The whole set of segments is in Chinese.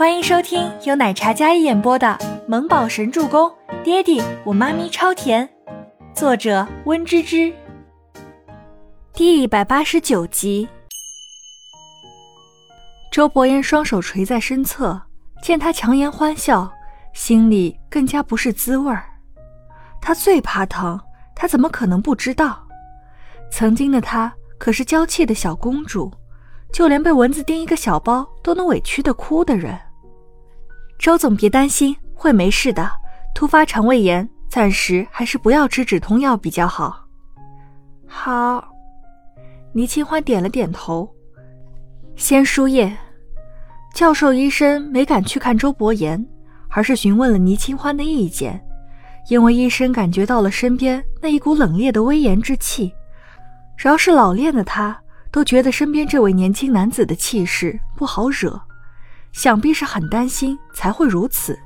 欢迎收听由奶茶嘉一演播的《萌宝神助攻》，爹地我妈咪超甜，作者温芝芝。第一百八十九集。周伯言双手垂在身侧，见他强颜欢笑，心里更加不是滋味儿。他最怕疼，他怎么可能不知道？曾经的他可是娇气的小公主。就连被蚊子叮一个小包都能委屈的哭的人，周总别担心，会没事的。突发肠胃炎，暂时还是不要吃止痛药比较好。好，倪清欢点了点头。先输液。教授医生没敢去看周伯言，而是询问了倪清欢的意见，因为医生感觉到了身边那一股冷冽的威严之气，只要是老练的他。都觉得身边这位年轻男子的气势不好惹，想必是很担心才会如此。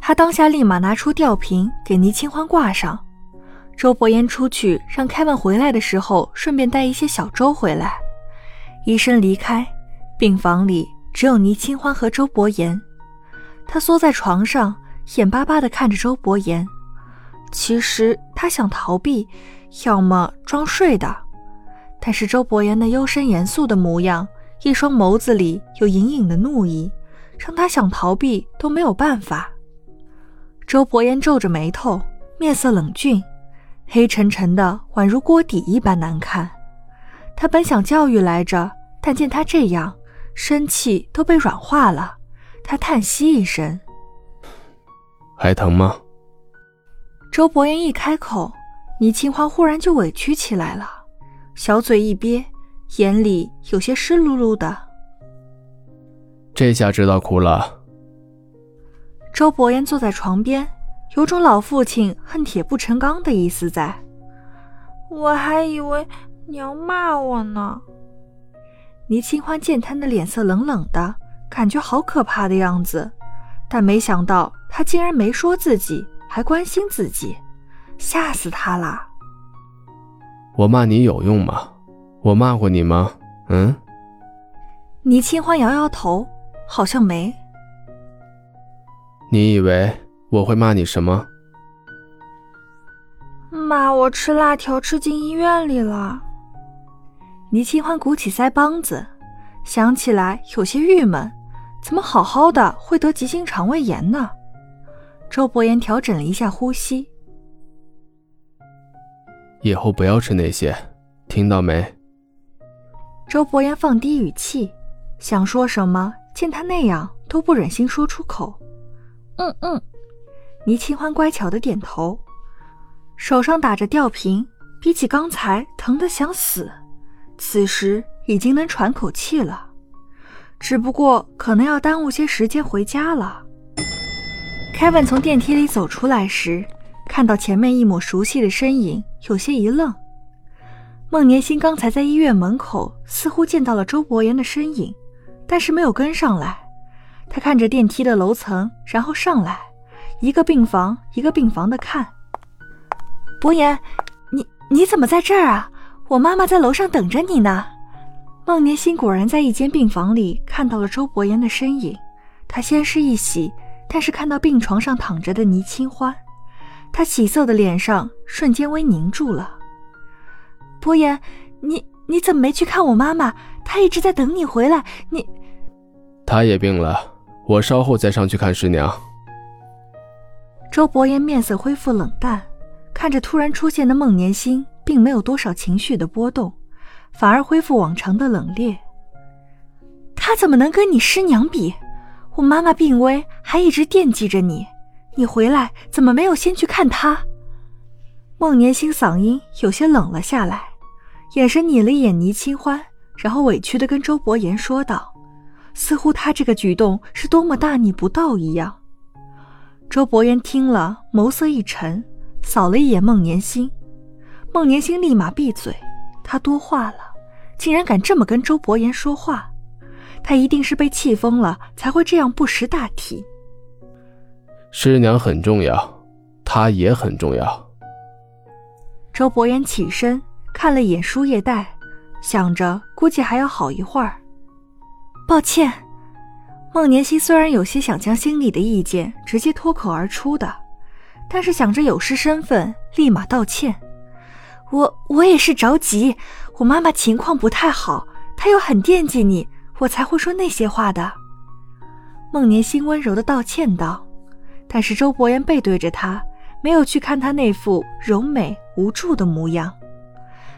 他当下立马拿出吊瓶给倪清欢挂上。周伯言出去让凯文回来的时候，顺便带一些小粥回来。医生离开，病房里只有倪清欢和周伯言。他缩在床上，眼巴巴地看着周伯言。其实他想逃避，要么装睡的。但是周伯言那幽深严肃的模样，一双眸子里有隐隐的怒意，让他想逃避都没有办法。周伯言皱着眉头，面色冷峻，黑沉沉的，宛如锅底一般难看。他本想教育来着，但见他这样，生气都被软化了。他叹息一声：“还疼吗？”周伯言一开口，倪清欢忽然就委屈起来了。小嘴一憋，眼里有些湿漉漉的。这下知道哭了。周伯言坐在床边，有种老父亲恨铁不成钢的意思在。我还以为你要骂我呢。倪清欢见他的脸色冷冷的，感觉好可怕的样子，但没想到他竟然没说自己，还关心自己，吓死他了。我骂你有用吗？我骂过你吗？嗯？倪清欢摇摇头，好像没。你以为我会骂你什么？骂我吃辣条吃进医院里了。倪清欢鼓起腮帮子，想起来有些郁闷，怎么好好的会得急性肠胃炎呢？周伯言调整了一下呼吸。以后不要吃那些，听到没？周伯言放低语气，想说什么，见他那样都不忍心说出口。嗯嗯，倪清欢乖巧的点头，手上打着吊瓶，比起刚才疼得想死，此时已经能喘口气了，只不过可能要耽误些时间回家了。凯文从电梯里走出来时。看到前面一抹熟悉的身影，有些一愣。孟年心刚才在医院门口似乎见到了周伯言的身影，但是没有跟上来。他看着电梯的楼层，然后上来，一个病房一个病房的看。伯言，你你怎么在这儿啊？我妈妈在楼上等着你呢。孟年心果然在一间病房里看到了周伯言的身影，他先是一喜，但是看到病床上躺着的倪清欢。他喜色的脸上瞬间微凝住了。伯言，你你怎么没去看我妈妈？她一直在等你回来。你，她也病了，我稍后再上去看师娘。周伯言面色恢复冷淡，看着突然出现的孟年星，并没有多少情绪的波动，反而恢复往常的冷冽。他怎么能跟你师娘比？我妈妈病危，还一直惦记着你。你回来怎么没有先去看他？孟年星嗓音有些冷了下来，眼神睨了一眼倪清欢，然后委屈的跟周伯言说道，似乎他这个举动是多么大逆不道一样。周伯言听了，眸色一沉，扫了一眼孟年星，孟年星立马闭嘴，他多话了，竟然敢这么跟周伯言说话，他一定是被气疯了，才会这样不识大体。师娘很重要，她也很重要。周伯言起身看了一眼输液袋，想着估计还要好一会儿。抱歉，孟年心虽然有些想将心里的意见直接脱口而出的，但是想着有失身份，立马道歉。我我也是着急，我妈妈情况不太好，她又很惦记你，我才会说那些话的。孟年心温柔的道歉道，但是周伯言背对着他，没有去看他那副柔美无助的模样，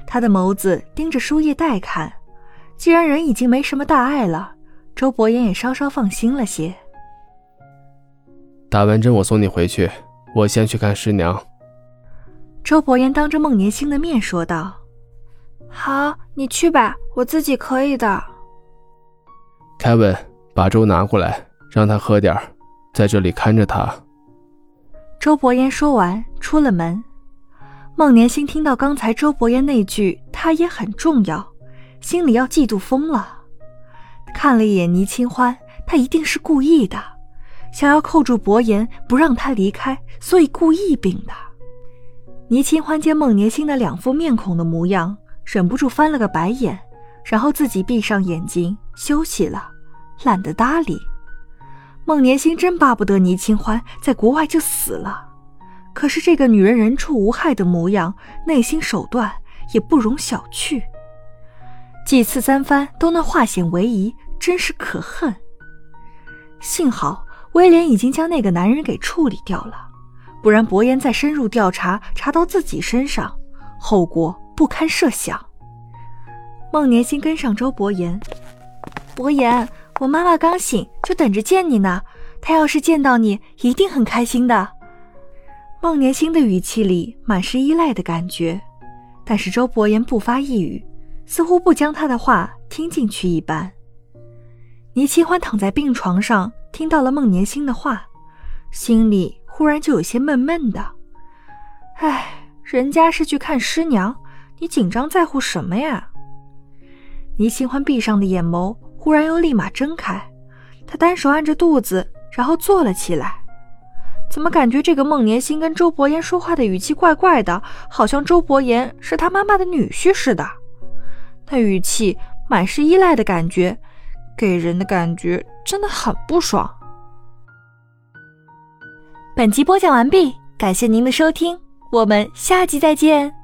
他的眸子盯着输液袋看。既然人已经没什么大碍了，周伯言也稍稍放心了些。打完针我送你回去，我先去看师娘。周伯言当着孟年星的面说道：“好，你去吧，我自己可以的。”凯文，把粥拿过来，让他喝点在这里看着他。周伯言说完，出了门。孟年星听到刚才周伯言那句“他也很重要”。心里要嫉妒疯了，看了一眼倪清欢，他一定是故意的，想要扣住伯言不让他离开，所以故意病的。倪清欢见孟年星的两副面孔的模样，忍不住翻了个白眼，然后自己闭上眼睛休息了，懒得搭理。孟年星真巴不得倪清欢在国外就死了，可是这个女人人畜无害的模样，内心手段也不容小觑。几次三番都能化险为夷，真是可恨。幸好威廉已经将那个男人给处理掉了，不然伯言再深入调查，查到自己身上，后果不堪设想。孟年心跟上周伯言，伯言，我妈妈刚醒，就等着见你呢。她要是见到你，一定很开心的。孟年心的语气里满是依赖的感觉，但是周伯言不发一语。似乎不将他的话听进去一般。倪清欢躺在病床上，听到了孟年星的话，心里忽然就有些闷闷的。唉，人家是去看师娘，你紧张在乎什么呀？倪清欢闭上的眼眸忽然又立马睁开，他单手按着肚子，然后坐了起来。怎么感觉这个孟年星跟周伯言说话的语气怪怪的，好像周伯言是他妈妈的女婿似的？那语气满是依赖的感觉，给人的感觉真的很不爽。本集播讲完毕，感谢您的收听，我们下集再见。